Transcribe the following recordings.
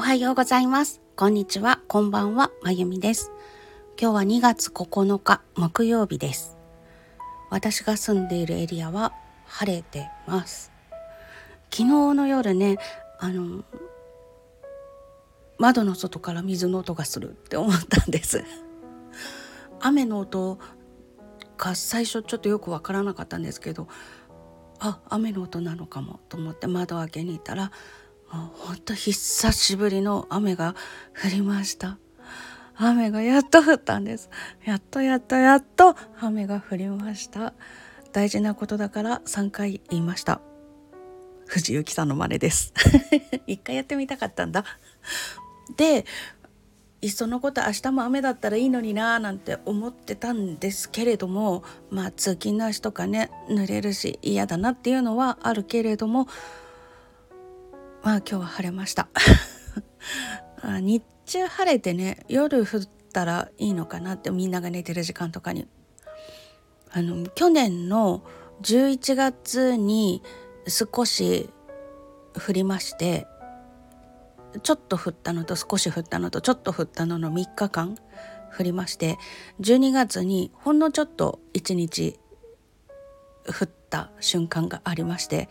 おはようございます。こんにちは、こんばんは、まゆみです。今日は2月9日木曜日です。私が住んでいるエリアは晴れてます。昨日の夜ね、あの窓の外から水の音がするって思ったんです。雨の音が最初ちょっとよくわからなかったんですけど、あ、雨の音なのかもと思って窓を開けに行ったらほんと久しぶりの雨が降りました。雨がやっと降ったんです。やっとやっとやっと雨が降りました。大事なことだから3回言いました。藤幸さんの真似です。一回やってみたかったんだ。でいっそのこと明日も雨だったらいいのになーなんて思ってたんですけれどもまあ通勤の足とかね濡れるし嫌だなっていうのはあるけれどもまあ今日は晴れました。日中晴れてね夜降ったらいいのかなってみんなが寝てる時間とかに。あの去年の11月に少し降りましてちょっと降ったのと少し降ったのとちょっと降ったのの3日間降りまして12月にほんのちょっと1日降った瞬間がありまして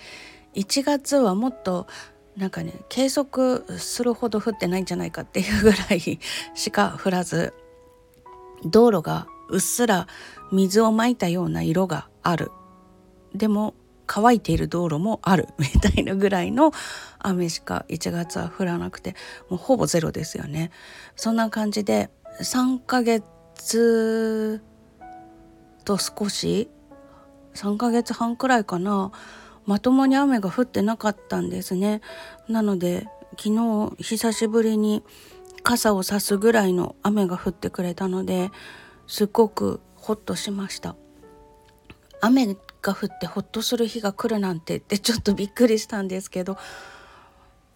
1月はもっとなんかね計測するほど降ってないんじゃないかっていうぐらい しか降らず道路がうっすら水をまいたような色がある。でも乾いている道路もある。みたいなぐらいの雨しか1月は降らなくてもうほぼゼロですよね。そんな感じで3ヶ月と少し3ヶ月半くらいかなまともに雨が降ってなかったんですね。なので昨日久しぶりに傘をさすぐらいの雨が降ってくれたのですっごくホッとしました。雨が降ってホッとする日が来るなんてってちょっとびっくりしたんですけど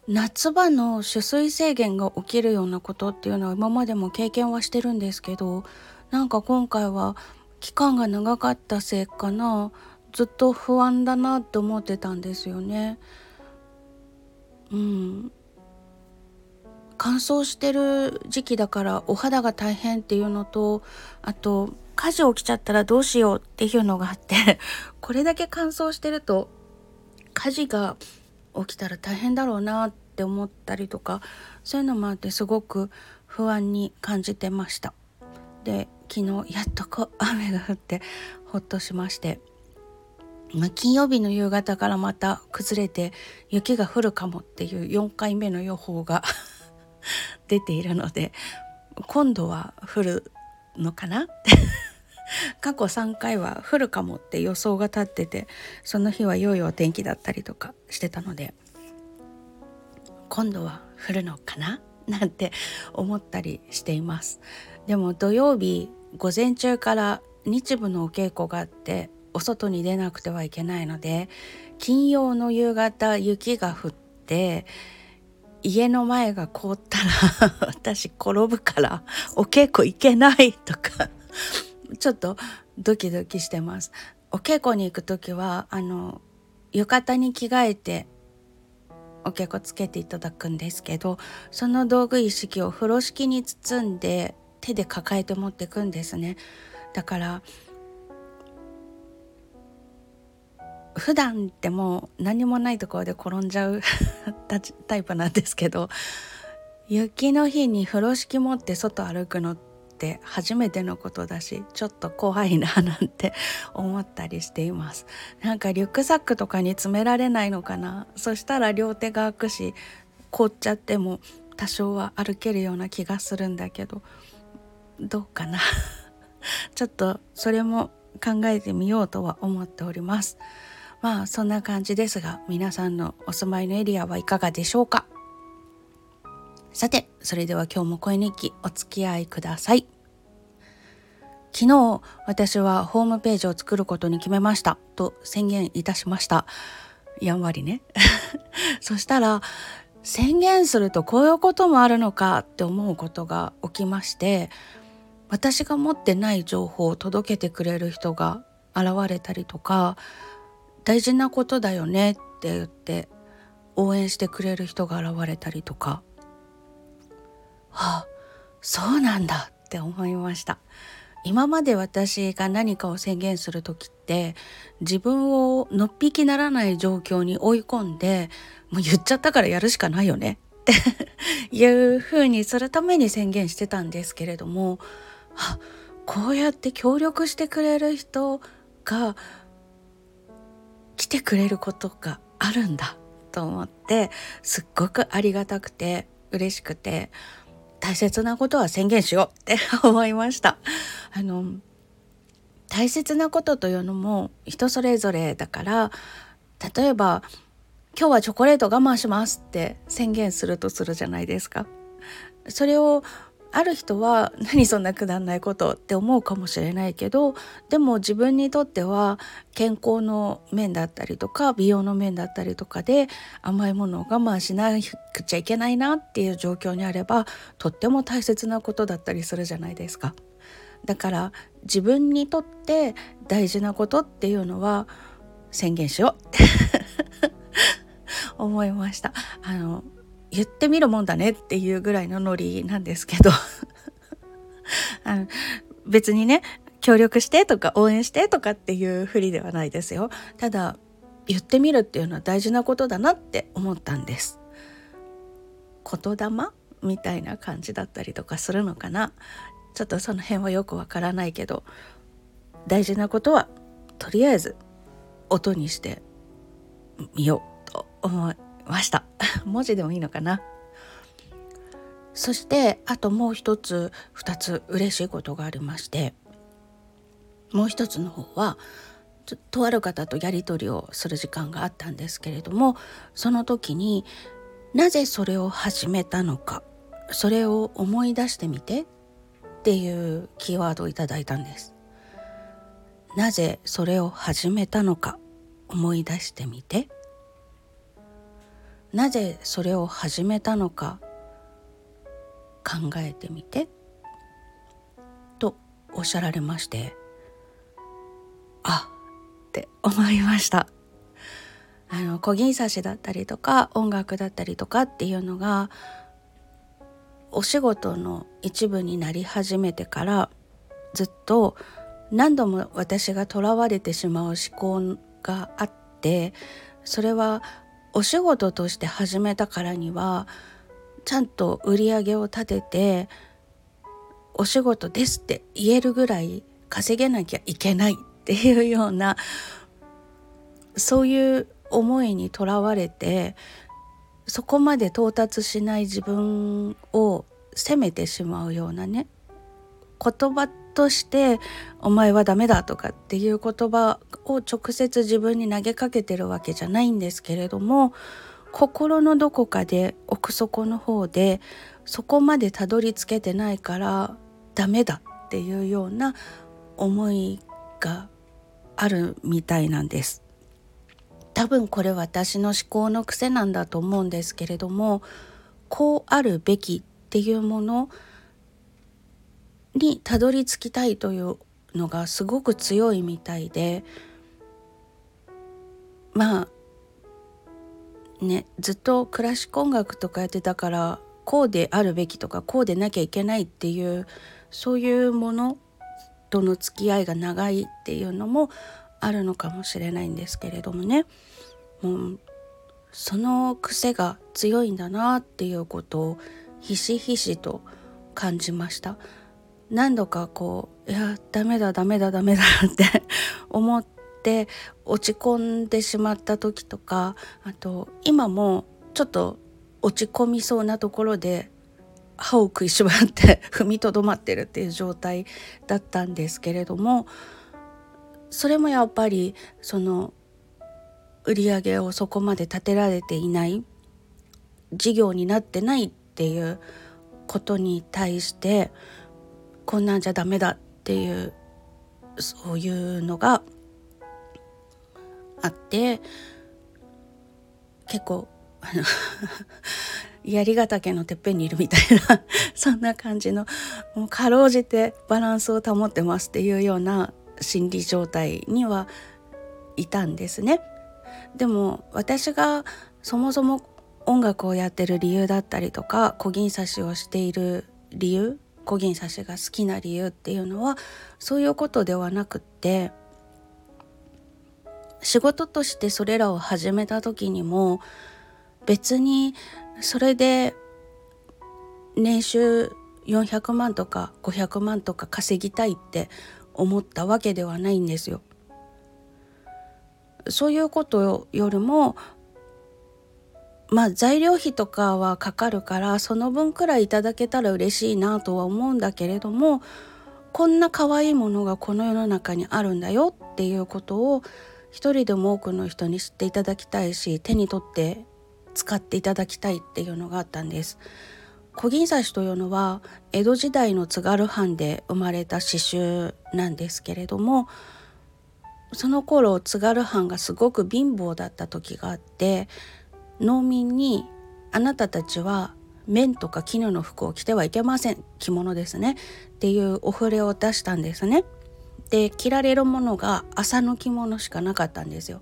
夏場の取水制限が起きるようなことっていうのは今までも経験はしてるんですけどなんか今回は期間が長かったせいかなずっと不安だなって思ってたんですよね。うん、乾燥してる時期だからお肌が大変っていうのとあと火事起きちゃったらどうしようっていうのがあって これだけ乾燥してると火事が起きたら大変だろうなって思ったりとかそういうのもあってすごく不安に感じてました。で昨日やっとこう雨が降ってほっとしまして。まあ、金曜日の夕方からまた崩れて雪が降るかもっていう4回目の予報が 出ているので今度は降るのかな？っ て過去3回は降るかもって予想が立っててその日は良いお天気だったりとかしてたので今度は降るのかな？なんて思ったりしています。でも土曜日午前中から日舞のお稽古があってお外に出なくてはいけないので金曜の夕方雪が降って家の前が凍ったら 私転ぶからお稽古行けないとかちょっとドキドキしてます。お稽古に行く時はあの浴衣に着替えてお稽古つけていただくんですけどその道具一式を風呂敷に包んで手で抱えて持ってくんですねだから普段ってもう何もないところで転んじゃうタイプなんですけど雪の日に風呂敷持って外歩くのって初めてのことだしちょっと怖いななんて思ったりしています。なんかリュックサックとかに詰められないのかな？そしたら両手が開くし凍っちゃっても多少は歩けるような気がするんだけどどうかな？ちょっとそれも考えてみようとは思っております。まあそんな感じですが皆さんのお住まいのエリアはいかがでしょうか？さてそれでは今日も声日記お付き合いください。昨日私はホームページを作ることに決めましたと宣言いたしました。やんわりね。そしたら宣言するとこういうこともあるのかって思うことが起きまして私が持ってない情報を届けてくれる人が現れたりとか大事なことだよねって言って応援してくれる人が現れたりとか。あそうなんだって思いました。今まで私が何かを宣言する時って自分をのっぴきならない状況に追い込んでもう言っちゃったからやるしかないよね。って いう風にするために宣言してたんですけれどもあこうやって協力してくれる人が来てくれることがあるんだと思ってすっごくありがたくて嬉しくて大切なことは宣言しようって 思いました。あの大切なことというのも人それぞれだから例えば今日はチョコレート我慢しますって宣言するとするじゃないですか。それをある人は 何そんなくだんないことって思うかもしれないけどでも自分にとっては健康の面だったりとか美容の面だったりとかで甘いものを我慢しなくちゃいけないなっていう状況にあればとっても大切なことだったりするじゃないですか。だから自分にとって大事なことっていうのは宣言しようって 思いました。あの言ってみるもんだねっていうぐらいのノリなんですけど。あの別にね協力してとか応援してとかっていうふりではないですよ。ただ言ってみるっていうのは大事なことだなって思ったんです。言霊？みたいな感じだったりとかするのかな。ちょっとその辺はよくわからないけど。大事なことはとりあえず音にしてみようと思いました。文字でもいいのかな？そしてあともう一つ二つ嬉しいことがありましてもう一つの方はとある方とやり取りをする時間があったんですけれどもその時になぜそれを始めたのかそれを思い出してみてっていうキーワードをいただいたんです。なぜそれを始めたのか思い出してみてなぜそれを始めたのか考えてみてとおっしゃられましてあって思いました。あの小銀刺しだったりとか音楽だったりとかっていうのがお仕事の一部になり始めてからずっと何度も私がとらわれてしまう思考があってそれはお仕事として始めたからにはちゃんと売り上げを立ててお仕事ですって言えるぐらい稼げなきゃいけないっていうようなそういう思いにとらわれてそこまで到達しない自分を責めてしまうようなね言葉として「お前はダメだ」とかっていう言葉を直接自分に投げかけてるわけじゃないんですけれども心のどこかで奥底の方でそこまでたどり着けてないからダメだっていうような思いがあるみたいなんです。多分これ私の思考の癖なんだと思うんですけれどもこうあるべきっていうものにたどり着きたいというのがすごく強いみたいでまあねずっとクラシック音楽とかやってたからこうであるべきとかこうでなきゃいけないっていうそういうものとの付き合いが長いっていうのもあるのかもしれないんですけれどもねもうその癖が強いんだなっていうことをひしひしと感じました。何度かこういやダメだダメだダメだって 思って落ち込んでしまった時とかあと今もちょっと落ち込みそうなところで歯を食いしばって 踏みとどまってるっていう状態だったんですけれどもそれもやっぱりその売り上げをそこまで立てられていない事業になってないっていうことに対してこんなんじゃダメだっていうそういうのがあって結構あの 槍ヶ岳のてっぺんにいるみたいな そんな感じのもうかろうじてバランスを保ってますっていうような心理状態にはいたんですね。でも私がそもそも音楽をやってる理由だったりとか小銀刺しをしている理由小銀刺しが好きな理由っていうのはそういうことではなくって仕事としてそれらを始めた時にも別にそれで年収400万とか500万とか稼ぎたいって思ったわけではないんですよ。そういうことよりもまあ材料費とかはかかるからその分くらいいただけたら嬉しいなとは思うんだけれどもこんな可愛いものがこの世の中にあるんだよっていうことを一人でも多くの人に知っていただきたいし手に取って使っていただきたいっていうのがあったんです。小銀刺しというのは江戸時代の津軽藩で生まれた刺繍なんですけれどもその頃津軽藩がすごく貧乏だった時があって農民にあなたたちは綿とか絹の服を着てはいけません。着物ですね。っていうお触れを出したんですね。で着られるものが朝の着物しかなかったんですよ。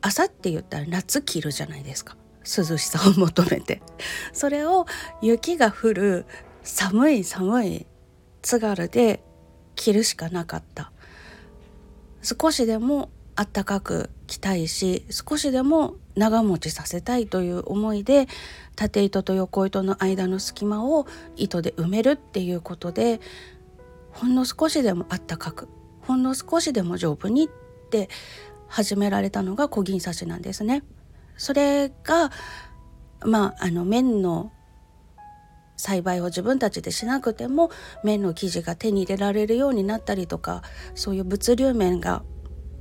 朝って言ったら夏着るじゃないですか。涼しさを求めて。それを雪が降る寒い寒い津軽で着るしかなかった。少しでもあったかく着たいし少しでも長持ちさせたいという思いで縦糸と横糸の間の隙間を糸で埋めるっていうことでほんの少しでもあったかくほんの少しでも丈夫にって始められたのが小銀刺しなんですね。それがまああの綿の栽培を自分たちでしなくても綿の生地が手に入れられるようになったりとかそういう物流面が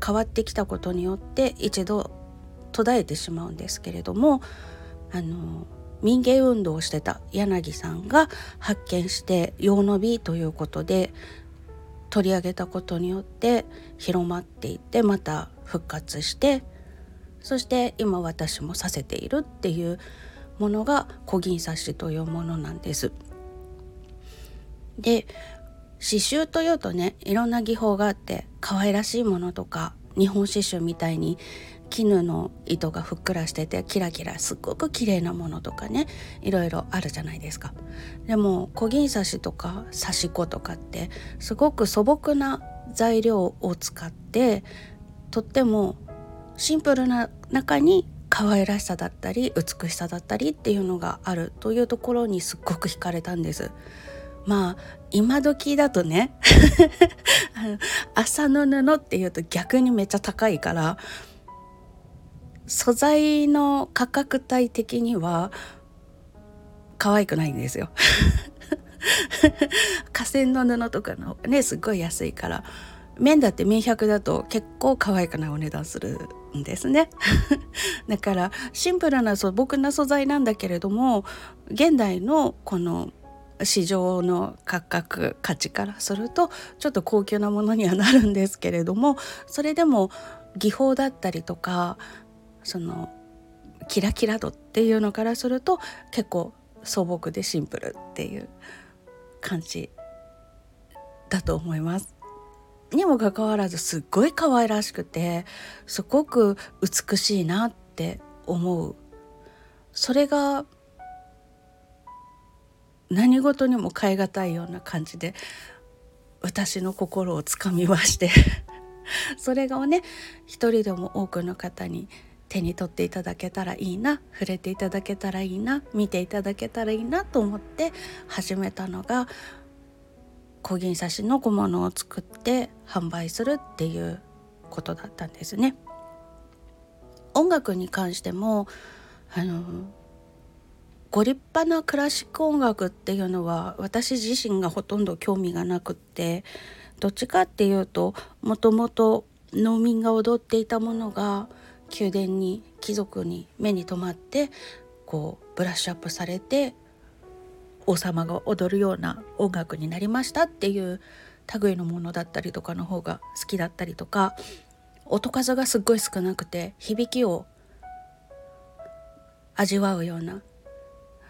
変わってきたことによって一度途絶えてしまうんですけれどもあの民芸運動をしてた柳さんが発見して「用の美」ということで取り上げたことによって広まっていってまた復活してそして今私もさせているっていうものが小銀刺しというものなんです。で刺繍というとねいろんな技法があって可愛らしいものとか日本刺繍みたいに絹の糸がふっくらしててキラキラすっごく綺麗なものとかねいろいろあるじゃないですかでも小銀刺しとか刺し子とかってすごく素朴な材料を使ってとってもシンプルな中に可愛らしさだったり美しさだったりっていうのがあるというところにすっごく惹かれたんです。まあ今時だとね 麻の布っていうと逆にめっちゃ高いから素材の価格帯的には可愛くないんですよ。河川の布とかのねすっごい安いから綿だって綿100だと結構可愛くないお値段するんですね だからシンプルな素朴な素材なんだけれども現代のこの市場の価格価値からするとちょっと高級なものにはなるんですけれどもそれでも技法だったりとかそのキラキラ度っていうのからすると結構素朴でシンプルっていう感じだと思います。にもかかわらずすっごい可愛らしくてすごく美しいなって思うそれが何事にも代え難いような感じで私の心をつかみまして それがね一人でも多くの方に手に取っていただけたらいいな触れていただけたらいいな見ていただけたらいいなと思って始めたのが小銀刺しの小物を作って販売するっていうことだったんですね。音楽に関してもあのご立派なクラシック音楽っていうのは私自身がほとんど興味がなくってどっちかっていうともともと農民が踊っていたものが宮殿に貴族に目に留まってこうブラッシュアップされて王様が踊るような音楽になりましたっていう類のものだったりとかの方が好きだったりとか音数がすっごい少なくて響きを味わうような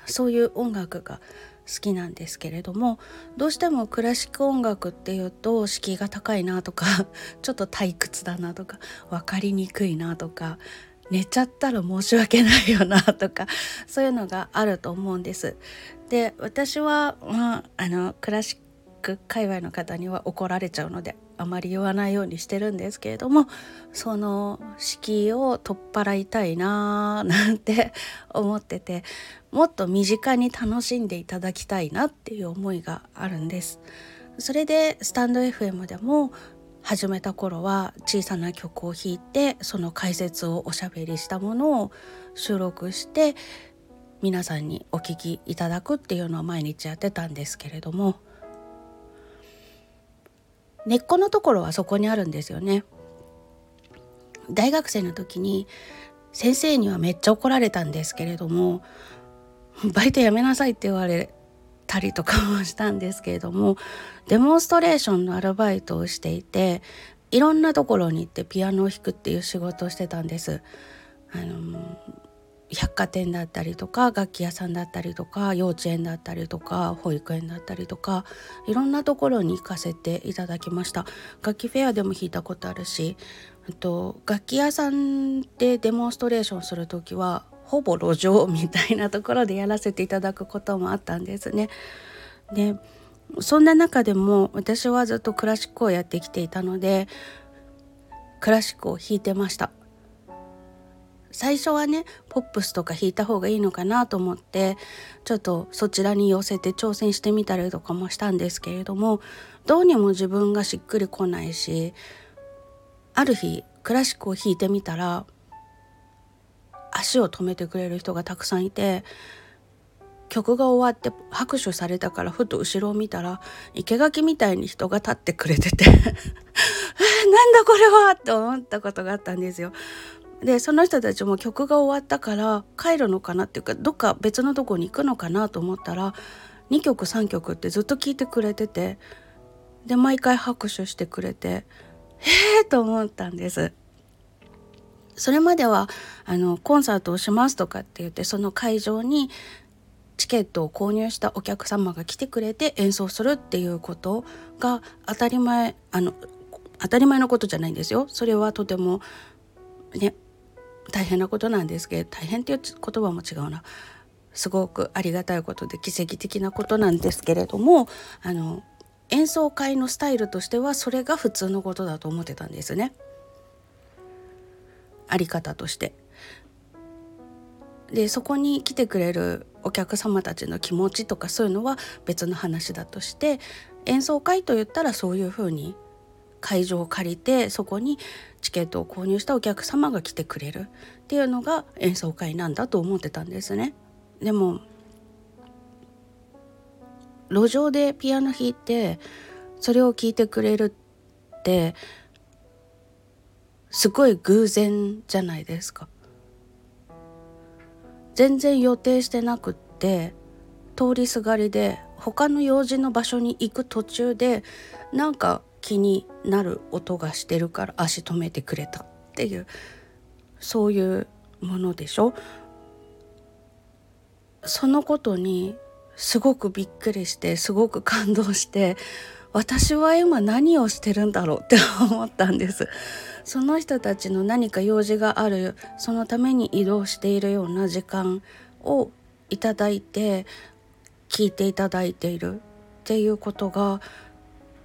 そういう音楽が好きなんですけれどもどうしてもクラシック音楽っていうと敷居が高いなとか ちょっと退屈だなとか分かりにくいなとか寝ちゃったら申し訳ないよなとかそういうのがあると思うんです。で私は、まあ、あのクラシック界隈の方には怒られちゃうのであまり言わないようにしてるんですけれどもその敷居を取っ払いたいなーなんて思っててもっと身近に楽しんでいただきたいなっていう思いがあるんです。それでスタンド FM でも始めた頃は小さな曲を弾いてその解説をおしゃべりしたものを収録して皆さんにお聞きいただくっていうのを毎日やってたんですけれども根っこのところはそこにあるんですよね。大学生の時に先生にはめっちゃ怒られたんですけれども バイトやめなさいって言われたりとかもしたんですけれどもデモンストレーションのアルバイトをしていていろんなところに行ってピアノを弾くっていう仕事をしてたんです。あの百貨店だったりとか楽器屋さんだったりとか幼稚園だったりとか保育園だったりとかいろんなところに行かせていただきました楽器フェアでも弾いたことあるしあと楽器屋さんでデモンストレーションする時はほぼ路上みたいなところでやらせていただくこともあったんですね。でそんな中でも私はずっとクラシックをやってきていたのでクラシックを弾いてました最初はねポップスとか弾いた方がいいのかなと思ってちょっとそちらに寄せて挑戦してみたりとかもしたんですけれどもどうにも自分がしっくりこないしある日クラシックを弾いてみたら足を止めてくれる人がたくさんいて曲が終わって拍手されたからふと後ろを見たら生垣みたいに人が立ってくれてて なんだこれはって思ったことがあったんですよ。でその人たちも曲が終わったから帰るのかなっていうかどっか別のとこに行くのかなと思ったら2曲3曲ってずっと聴いてくれててで毎回拍手してくれてへえと思ったんです。それまではあのコンサートをしますとかって言ってその会場にチケットを購入したお客様が来てくれて演奏するっていうことが当たり前あの当たり前のことじゃないんですよ。それはとてもね大変なことなんですけど大変っていう言葉も違うなすごくありがたいことで奇跡的なことなんですけれどもあの演奏会のスタイルとしてはそれが普通のことだと思ってたんですね。あり方として。でそこに来てくれるお客様たちの気持ちとかそういうのは別の話だとして演奏会といったらそういうふうに会場を借りてそこにチケットを購入したお客様が来てくれるっていうのが演奏会なんだと思ってたんですね。でも路上でピアノ弾いてそれを聴いてくれるってすごい偶然じゃないですか。全然予定してなくって通りすがりで他の用事の場所に行く途中でなんか気になる音がしてるから足止めてくれたっていうそういうものでしょ？そのことにすごくびっくりしてすごく感動して私は今何をしてるんだろうって思ったんです。その人たちの何か用事があるそのために移動しているような時間をいただいて聞いていただいているっていうことが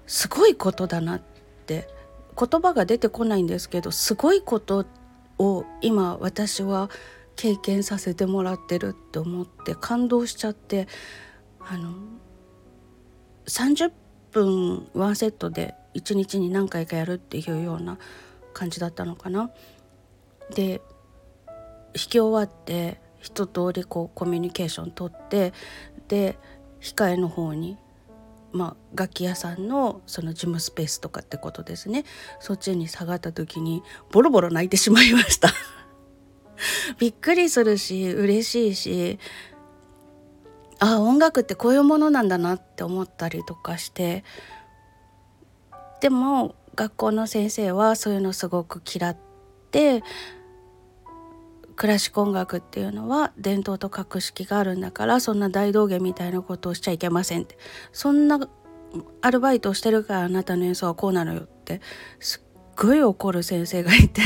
すごいことだなって言葉が出てこないんですけどすごいことを今私は経験させてもらってるって思って感動しちゃってあの30分ワンセットで1日に何回かやるっていうような感じだったのかな。で弾き終わって一通りこうコミュニケーション取ってで控えの方にまあ、楽器屋さんのその事務スペースとかってことですね。そっちに下がった時にボロボロ泣いてしまいました。びっくりするし嬉しいしあ音楽ってこういうものなんだなって思ったりとかして。でも学校の先生はそういうのすごく嫌ってクラシック音楽っていうのは伝統と格式があるんだからそんな大道芸みたいなことをしちゃいけませんって。そんなアルバイトをしてるからあなたの演奏はこうなのよって。すっごい怒る先生がいて。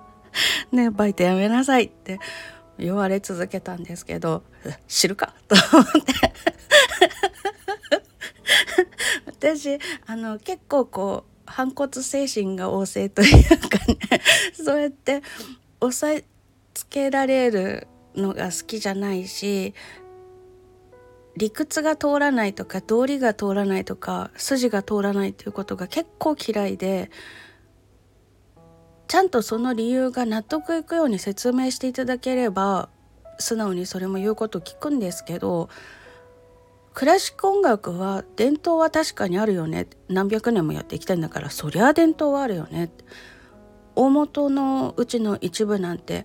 ねバイトやめなさいって。言われ続けたんですけど知るか？と思って。私あの結構こう反骨精神が旺盛というかね。そうやって押さえつけられるのが好きじゃないし理屈が通らないとか道理が通らないとか筋が通らないっていうことが結構嫌いでちゃんとその理由が納得いくように説明していただければ素直にそれも言うこと聞くんですけどクラシック音楽は伝統は確かにあるよね。何百年もやっていきたいんだからそりゃ伝統はあるよね。大元のうちの一部なんて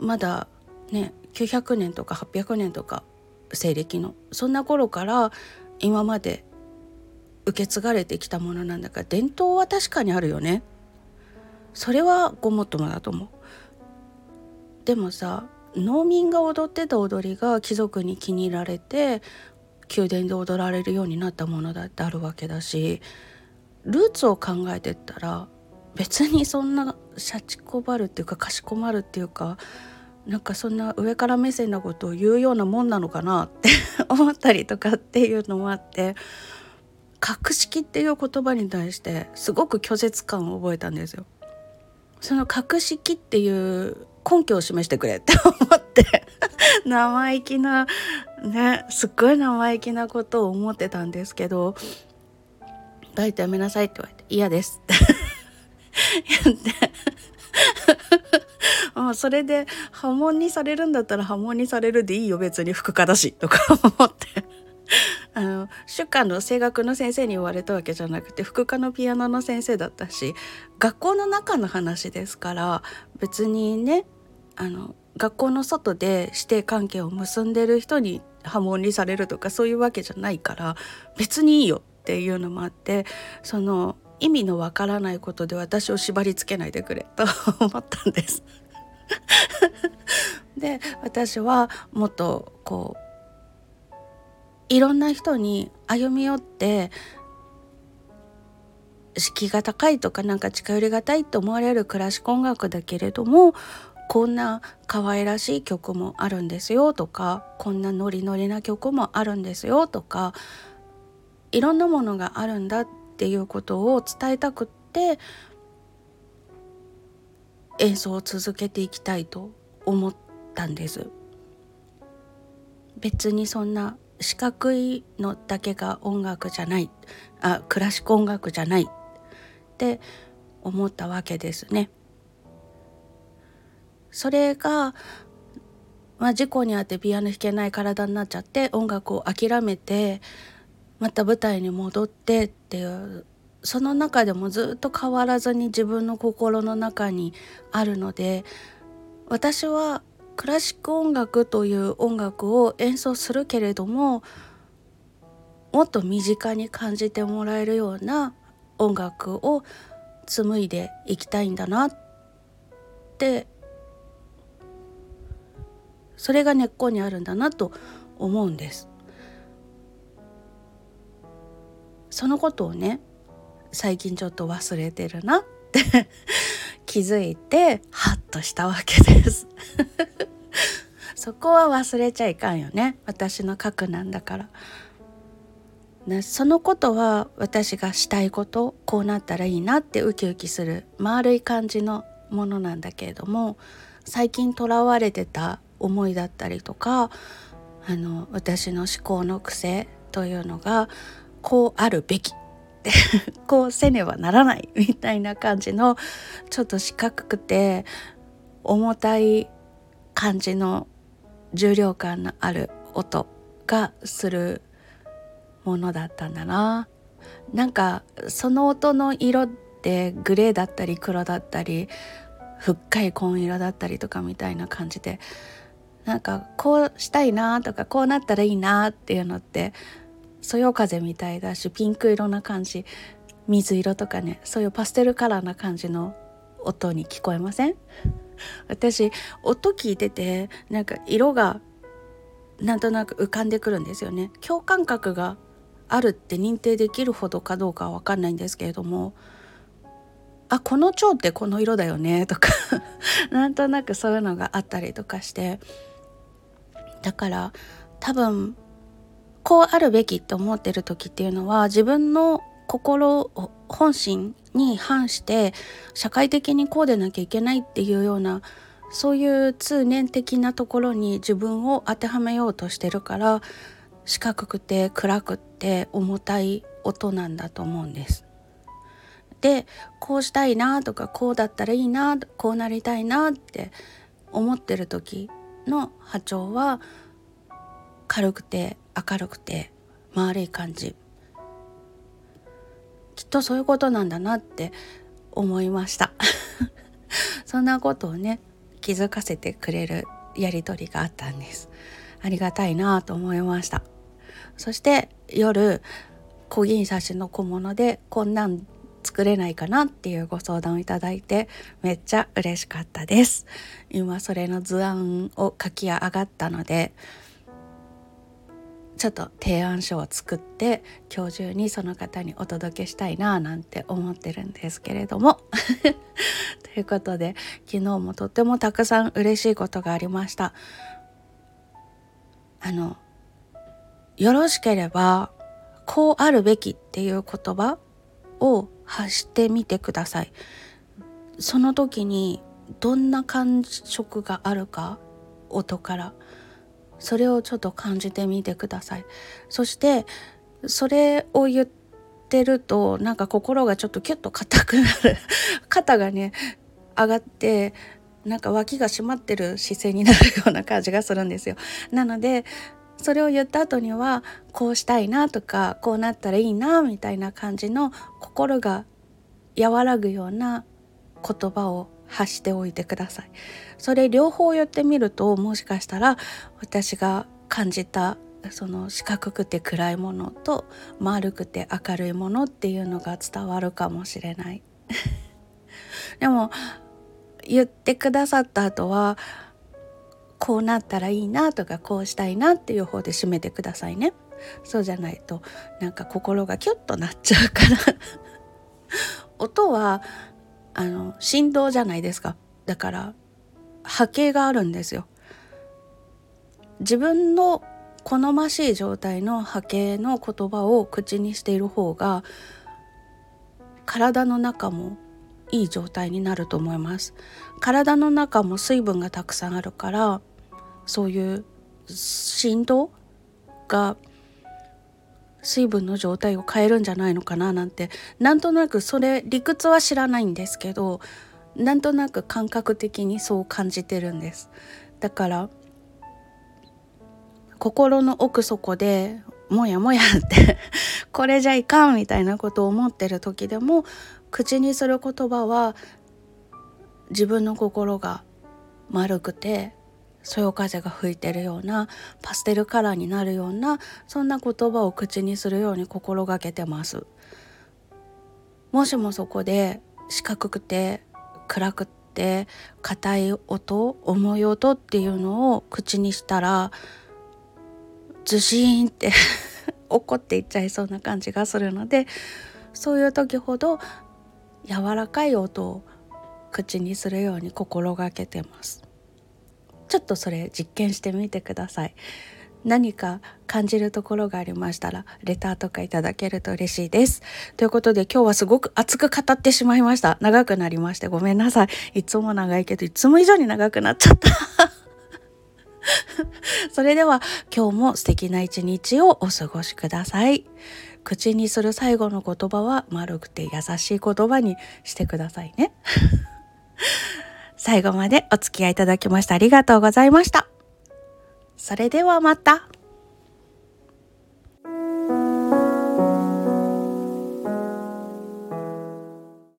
まだね900年とか800年とか西暦のそんな頃から今まで受け継がれてきたものなんだから伝統は確かにあるよね。それはごもっともだと思う。でもさ農民が踊ってた踊りが貴族に気に入られて宮殿で踊られるようになったものだってあるわけだしルーツを考えてったら別にそんなシャチこばるっていうかかしこまるっていうかなんかそんな上から目線なことを言うようなもんなのかなって 思ったりとかっていうのもあって格式っていう言葉に対してすごく拒絶感を覚えたんですよ。その格式っていう根拠を示してくれって 思って生意気なねすっごい生意気なことを思ってたんですけど「バイトやめなさい」って言われて「嫌です」ってって。あそれで波紋にされるんだったら波紋にされるでいいよ別に副科だしとか思って。あの主科の声楽の先生に言われたわけじゃなくて副科のピアノの先生だったし学校の中の話ですから別にねあの学校の外で師弟関係を結んでる人に波紋にされるとかそういうわけじゃないから別にいいよっていうのもあってその意味のわからないことで私を縛り付けないでくれ と思ったんです。で私はもっとこういろんな人に歩み寄って敷居が高いとかなんか近寄りがたいと思われるクラシック音楽だけれどもこんな可愛らしい曲もあるんですよとかこんなノリノリな曲もあるんですよとかいろんなものがあるんだってていうことを伝えたくって演奏を続けていきたいと思ったんです別にそんな四角いのだけが音楽じゃないあクラシック音楽じゃないって思ったわけですね。それが、まあ、事故に遭ってピアノ弾けない体になっちゃって音楽を諦めてまた舞台に戻ってっていうその中でもずっと変わらずに自分の心の中にあるので私はクラシック音楽という音楽を演奏するけれどももっと身近に感じてもらえるような音楽を紡いでいきたいんだなってそれが根っこにあるんだなと思うんです。そのことをね最近ちょっと忘れてるなって 気づいてハッとしたわけです そこは忘れちゃいかんよね私の核なんだから。そのことは私がしたいことこうなったらいいなってウキウキする丸い感じのものなんだけれども最近とらわれてた思いだったりとかあの私の思考の癖というのがこうあるべき こうせねばならないみたいな感じのちょっと四角くて重たい感じの重量感のある音がするものだったんだな。なんかその音の色ってグレーだったり黒だったり深い紺色だったりとかみたいな感じでなんかこうしたいなとかこうなったらいいなっていうのってそよ風みたいだしピンク色な感じ水色とかねそういうパステルカラーな感じの音に聞こえません私音聞いててなんか色がなんとなく浮かんでくるんですよね共感覚があるって認定できるほどかどうかは分かんないんですけれどもあこの蝶ってこの色だよねとかなんとなくそういうのがあったりとかしてだから多分こうあるべきって思ってる時っていうのは自分の心本心に反して社会的にこうでなきゃいけないっていうようなそういう通念的なところに自分を当てはめようとしてるから四角くて暗くって重たい音なんだと思うんです。でこうしたいなとかこうだったらいいなこうなりたいなって思ってる時の波長は軽くて明るくて丸い感じ。きっとそういうことなんだなって思いました。そんなことをね気づかせてくれるやり取りがあったんです。ありがたいなと思いました。そして夜小銀刺しの小物でこんなん作れないかなっていうご相談をいただいてめっちゃ嬉しかったです。今それの図案を書き上がったのでちょっと提案書を作って今日中にその方にお届けしたいななんて思ってるんですけれども。ということで昨日もとってもたくさん嬉しいことがありました。あのよろしければこうあるべきっていう言葉を発してみてください。その時にどんな感触があるか音から。それをちょっと感じてみてください。そしてそれを言ってるとなんか心がちょっとキュッと硬くなる。肩がね上がってなんか脇が締まってる姿勢になるような感じがするんですよ。なのでそれを言った後にはこうしたいなとかこうなったらいいなみたいな感じの心が和らぐような言葉を発しておいてください。それ両方言ってみるともしかしたら私が感じたその四角くて暗いものと丸くて明るいものっていうのが伝わるかもしれない。でも言ってくださった後はこうなったらいいなとかこうしたいなっていう方で締めてくださいねそうじゃないとなんか心がキュッとなっちゃうから 音はあの振動じゃないですか。だから波形があるんですよ。自分の好ましい状態の波形の言葉を口にしている方が体の中もいい状態になると思います。体の中も水分がたくさんあるからそういう振動が水分の状態を変えるんじゃないのかななんてなんとなくそれ理屈は知らないんですけどなんとなく感覚的にそう感じてるんです。だから心の奥底でもやもやって これじゃいかんみたいなことを思ってる時でも口にする言葉は自分の心が丸くてそよ風が吹いてるようなパステルカラーになるようなそんな言葉を口にするように心がけてます。もしもそこで四角くて暗くって硬い音重い音っていうのを口にしたらズシーンって 怒っていっちゃいそうな感じがするのでそういう時ほど柔らかい音を口にするように心がけてます。ちょっとそれ実験してみてください。何か感じるところがありましたらレターとかいただけると嬉しいです。ということで今日はすごく熱く語ってしまいました。長くなりましてごめんなさい。いつも長いけどいつも以上に長くなっちゃった。それでは今日も素敵な一日をお過ごしください。口にする最後の言葉は丸くて優しい言葉にしてくださいね。最後までお付き合いいただきましてありがとうございました。それではまた。